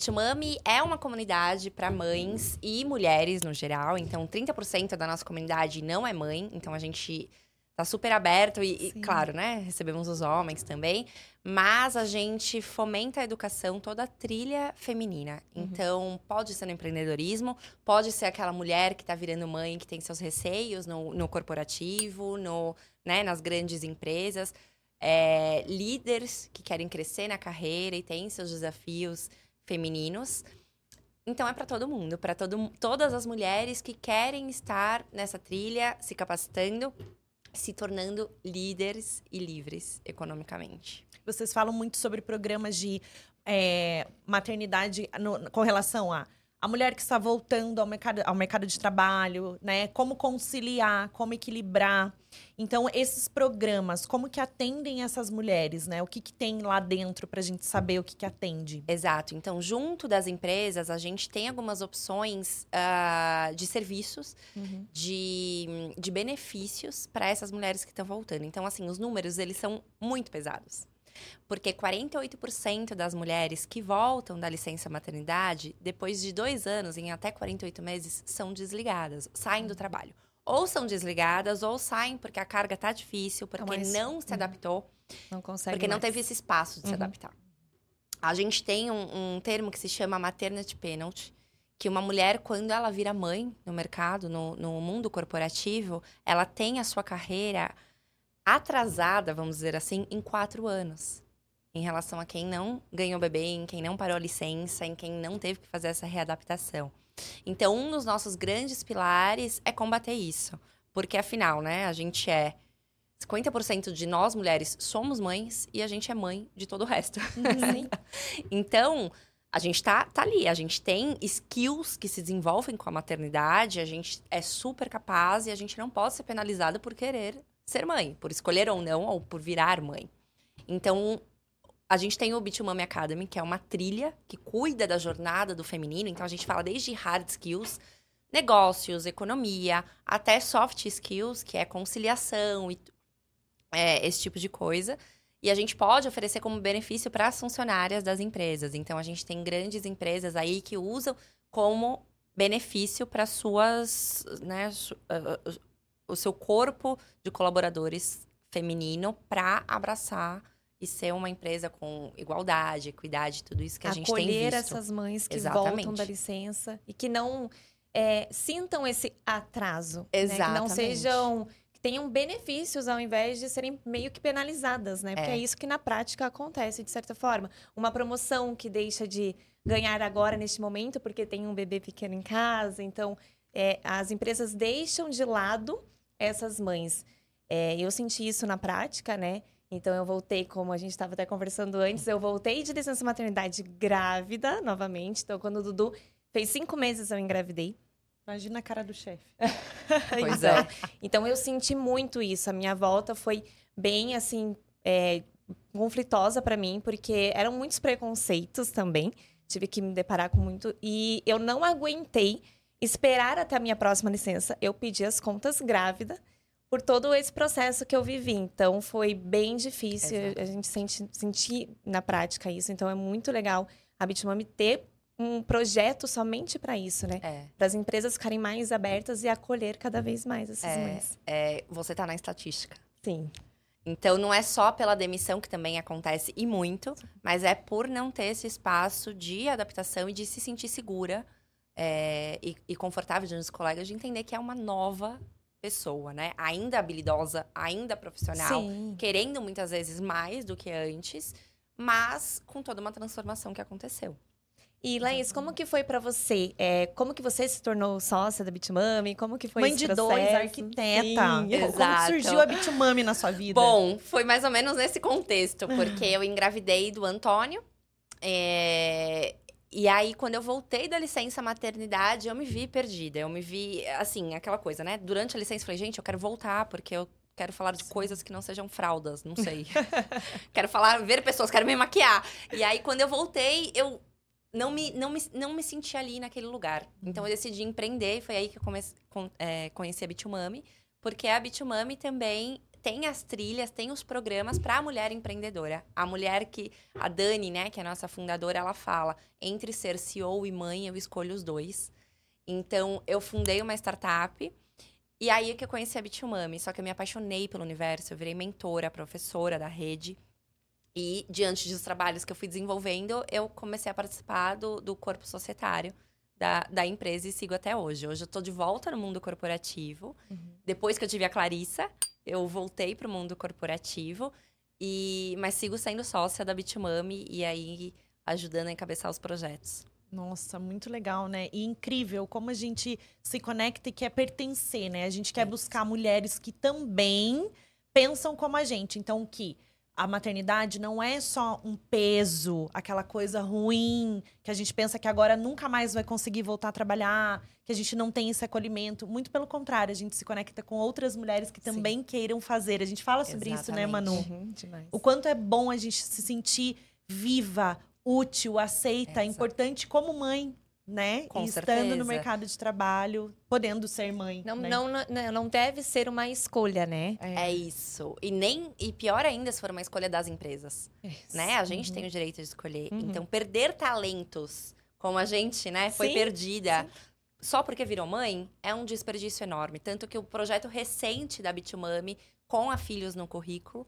Tumami é uma comunidade para mães e mulheres no geral. Então, 30% da nossa comunidade não é mãe. Então, a gente tá super aberto e, e, claro, né? Recebemos os homens também. Mas a gente fomenta a educação, toda a trilha feminina. Uhum. Então, pode ser no empreendedorismo, pode ser aquela mulher que tá virando mãe, que tem seus receios no, no corporativo, no, né, nas grandes empresas. É, líderes que querem crescer na carreira e têm seus desafios femininos. Então é para todo mundo, para todas as mulheres que querem estar nessa trilha, se capacitando, se tornando líderes e livres economicamente. Vocês falam muito sobre programas de é, maternidade no, com relação a a mulher que está voltando ao mercado, ao mercado de trabalho, né? Como conciliar, como equilibrar. Então, esses programas, como que atendem essas mulheres, né? O que, que tem lá dentro para a gente saber o que, que atende? Exato. Então, junto das empresas, a gente tem algumas opções uh, de serviços, uhum. de, de benefícios para essas mulheres que estão voltando. Então, assim, os números, eles são muito pesados. Porque 48% das mulheres que voltam da licença maternidade, depois de dois anos, em até 48 meses, são desligadas, saem do trabalho. Ou são desligadas, ou saem porque a carga tá difícil, porque não se uhum. adaptou. Não consegue. Porque mais. não teve esse espaço de uhum. se adaptar. A gente tem um, um termo que se chama maternity penalty, que uma mulher, quando ela vira mãe no mercado, no, no mundo corporativo, ela tem a sua carreira atrasada, vamos dizer assim, em quatro anos. Em relação a quem não ganhou bebê, em quem não parou a licença, em quem não teve que fazer essa readaptação. Então, um dos nossos grandes pilares é combater isso. Porque, afinal, né, a gente é 50% de nós mulheres somos mães e a gente é mãe de todo o resto. Uhum. então, a gente tá, tá ali, a gente tem skills que se desenvolvem com a maternidade, a gente é super capaz e a gente não pode ser penalizada por querer ser mãe, por escolher ou não, ou por virar mãe. Então, a gente tem o Bitumami Academy, que é uma trilha que cuida da jornada do feminino. Então, a gente fala desde hard skills, negócios, economia, até soft skills, que é conciliação e é, esse tipo de coisa. E a gente pode oferecer como benefício para as funcionárias das empresas. Então, a gente tem grandes empresas aí que usam como benefício para suas, né, o seu corpo de colaboradores feminino para abraçar e ser uma empresa com igualdade, equidade, tudo isso que a Acolher gente tem visto. Essas mães que Exatamente. voltam da licença e que não é, sintam esse atraso. Exatamente. Né? Que não sejam que tenham benefícios ao invés de serem meio que penalizadas, né? Porque é. é isso que na prática acontece, de certa forma. Uma promoção que deixa de ganhar agora, neste momento, porque tem um bebê pequeno em casa. Então, é, as empresas deixam de lado essas mães. É, eu senti isso na prática, né? Então eu voltei, como a gente estava até conversando antes, eu voltei de licença maternidade grávida novamente. Então, quando o Dudu fez cinco meses, eu engravidei. Imagina a cara do chefe. pois então, é. Então eu senti muito isso. A minha volta foi bem assim é, conflitosa para mim, porque eram muitos preconceitos também. Tive que me deparar com muito. E eu não aguentei esperar até a minha próxima licença. Eu pedi as contas grávida por todo esse processo que eu vivi. Então, foi bem difícil. Exato. A gente sente, sentir na prática isso. Então, é muito legal a Bitmami ter um projeto somente para isso, né? É. Para as empresas ficarem mais abertas e acolher cada vez mais essas é, mães. É, você está na estatística. Sim. Então, não é só pela demissão, que também acontece e muito, mas é por não ter esse espaço de adaptação e de se sentir segura é, e, e confortável diante dos colegas de entender que é uma nova pessoa, né? Ainda habilidosa, ainda profissional, Sim. querendo muitas vezes mais do que antes, mas com toda uma transformação que aconteceu. E Laís, como que foi para você? É, como que você se tornou sócia da Bitmami? Como que foi Mãe esse de dois, arquiteta. Sim, Exato. Como surgiu a Bitmami na sua vida? Bom, foi mais ou menos nesse contexto, porque eu engravidei do Antônio. É, e aí, quando eu voltei da licença maternidade, eu me vi perdida. Eu me vi, assim, aquela coisa, né? Durante a licença, eu falei, gente, eu quero voltar, porque eu quero falar de coisas que não sejam fraldas, não sei. quero falar, ver pessoas, quero me maquiar. E aí, quando eu voltei, eu não me, não me, não me senti ali naquele lugar. Então, eu decidi empreender. E foi aí que eu comece, é, conheci a Bitumami. Porque a Bitumami também tem as trilhas, tem os programas para a mulher empreendedora. A mulher que a Dani, né, que é a nossa fundadora, ela fala: entre ser CEO e mãe, eu escolho os dois. Então, eu fundei uma startup e aí é que eu conheci a Bitumami, só que eu me apaixonei pelo universo, eu virei mentora, professora da rede. E diante dos trabalhos que eu fui desenvolvendo, eu comecei a participar do, do corpo societário da, da empresa e sigo até hoje. Hoje eu estou de volta no mundo corporativo. Uhum. Depois que eu tive a Clarissa, eu voltei para o mundo corporativo. E, mas sigo sendo sócia da Bitumami e aí ajudando a encabeçar os projetos. Nossa, muito legal, né? E incrível como a gente se conecta e quer pertencer, né? A gente quer buscar mulheres que também pensam como a gente. Então, que a maternidade não é só um peso, aquela coisa ruim, que a gente pensa que agora nunca mais vai conseguir voltar a trabalhar, que a gente não tem esse acolhimento. Muito pelo contrário, a gente se conecta com outras mulheres que também Sim. queiram fazer. A gente fala sobre Exatamente. isso, né, Manu? Uhum, o quanto é bom a gente se sentir viva, útil, aceita, importante como mãe, né? Com e certeza. estando no mercado de trabalho, podendo ser mãe. Não, né? não, não, não deve ser uma escolha, né? É. é. isso. E nem e pior ainda se for uma escolha das empresas, isso. né? A gente uhum. tem o direito de escolher. Uhum. Então perder talentos, como a gente, né, foi Sim. perdida. Sim. Só porque virou mãe é um desperdício enorme. Tanto que o projeto recente da Bitumami, com a Filhos no currículo,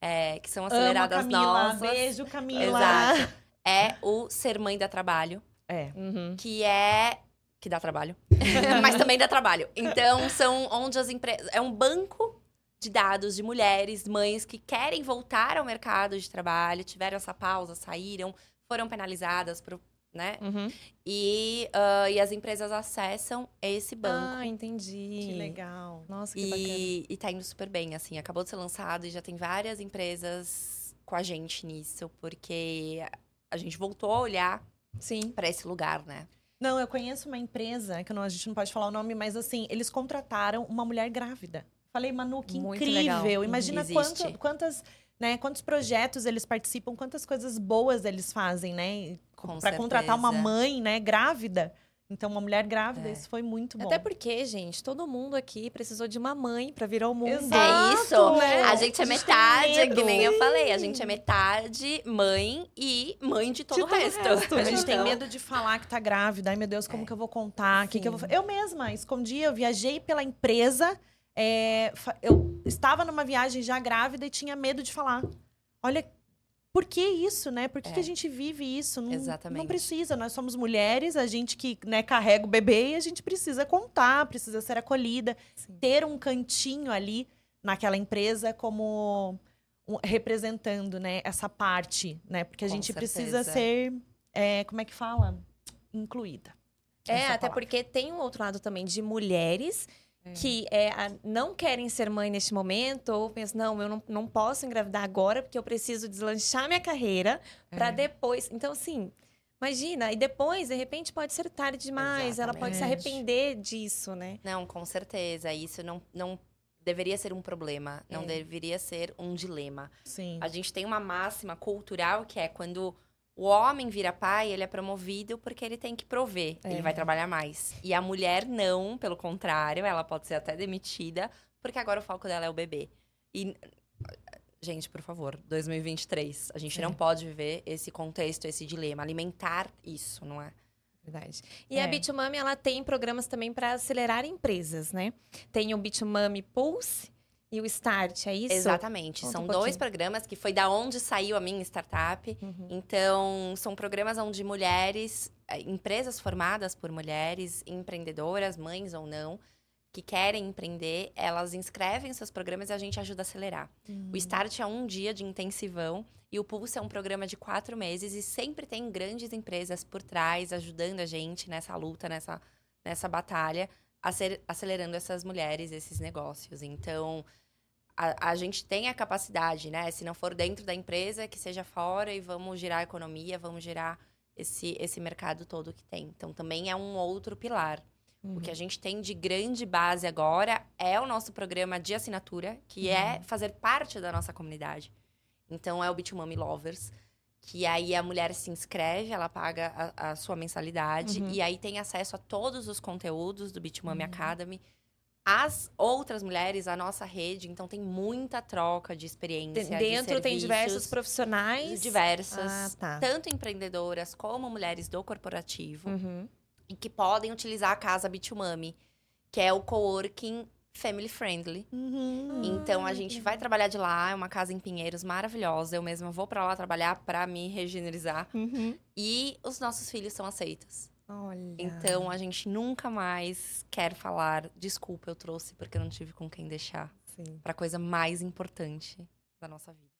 é, que são aceleradas Amo, Camila. novas. Beijo, Camila. Exato é o ser mãe dá trabalho. É. Uhum. Que é. Que dá trabalho. mas também dá trabalho. Então, são onde as empresas. É um banco de dados de mulheres, mães que querem voltar ao mercado de trabalho, tiveram essa pausa, saíram, foram penalizadas por, né? Uhum. E, uh, e as empresas acessam esse banco. Ah, entendi. Que legal. Nossa, que e, bacana. E tá indo super bem, assim. Acabou de ser lançado e já tem várias empresas com a gente nisso, porque a gente voltou a olhar Sim. para esse lugar, né? Não, eu conheço uma empresa, que não, a gente não pode falar o nome, mas assim, eles contrataram uma mulher grávida. Falei, Manu, que Muito incrível. Legal. Imagina quanto, quantas, né, quantos projetos eles participam, quantas coisas boas eles fazem, né? Para contratar uma mãe, né, grávida. Então, uma mulher grávida, é. isso foi muito bom. Até porque, gente, todo mundo aqui precisou de uma mãe para vir ao mundo. Exato, é isso. Né? A gente é metade, que nem eu falei. A gente é metade mãe e mãe de todo, de o, todo resto. o resto. A gente tem então medo de falar que tá grávida. Ai, meu Deus, como é. que eu vou contar? Que que eu, vou... eu mesma escondi, eu viajei pela empresa. É, eu estava numa viagem já grávida e tinha medo de falar. Olha por que isso, né? Por que, é. que a gente vive isso? Não, Exatamente. Não precisa. Nós somos mulheres, a gente que né, carrega o bebê e a gente precisa contar, precisa ser acolhida, Sim. ter um cantinho ali naquela empresa como um, representando, né, essa parte, né? Porque a Com gente certeza. precisa ser, é, como é que fala? Incluída. É, até palavra. porque tem um outro lado também de mulheres é. que é, não querem ser mãe neste momento, ou pensam, não, eu não, não posso engravidar agora porque eu preciso deslanchar minha carreira é. para depois. Então, assim, imagina, e depois, de repente, pode ser tarde demais, Exatamente. ela pode se arrepender disso, né? Não, com certeza. Isso não, não deveria ser um problema, não é. deveria ser um dilema. Sim. A gente tem uma máxima cultural que é quando o homem vira pai, ele é promovido porque ele tem que prover, é. ele vai trabalhar mais. E a mulher não, pelo contrário, ela pode ser até demitida, porque agora o foco dela é o bebê. E gente, por favor, 2023, a gente é. não pode viver esse contexto, esse dilema, alimentar isso, não é? Verdade. E é. a Bitumami, ela tem programas também para acelerar empresas, né? Tem o Bitumami Pulse, e o Start, é isso? Exatamente. Conta são um dois programas que foi da onde saiu a minha startup. Uhum. Então, são programas onde mulheres, eh, empresas formadas por mulheres, empreendedoras, mães ou não, que querem empreender, elas inscrevem seus programas e a gente ajuda a acelerar. Uhum. O Start é um dia de intensivão e o Pulse é um programa de quatro meses e sempre tem grandes empresas por trás ajudando a gente nessa luta, nessa, nessa batalha, acelerando essas mulheres, esses negócios. Então, a, a, gente tem a capacidade, né? Se não for dentro da empresa, que seja fora e vamos girar a economia, vamos girar esse, esse mercado todo que tem. Então, também é um outro pilar. Uhum. O que a uhum. gente tem de grande base agora é o nosso programa de assinatura, que é uhum. é fazer parte da nossa comunidade. Então, é o Bitumami Lovers, que aí a mulher se inscreve, ela paga a, a sua mensalidade, uhum. e aí tem acesso a todos os conteúdos do Bitumami uhum. Academy, as outras mulheres, a nossa rede, então tem muita troca de experiência. Dentro de tem diversos profissionais? Diversas. Ah, tá. Tanto empreendedoras como mulheres do corporativo. Uhum. E que podem utilizar a casa Bitumami, que é o coworking family friendly. Uhum. Então a gente vai trabalhar de lá, é uma casa em Pinheiros maravilhosa. Eu mesma vou para lá trabalhar para me regenerizar. Uhum. E os nossos filhos são aceitos. Olha. Então a gente nunca mais quer falar desculpa, eu trouxe porque eu não tive com quem deixar. Sim. Pra coisa mais importante da nossa vida.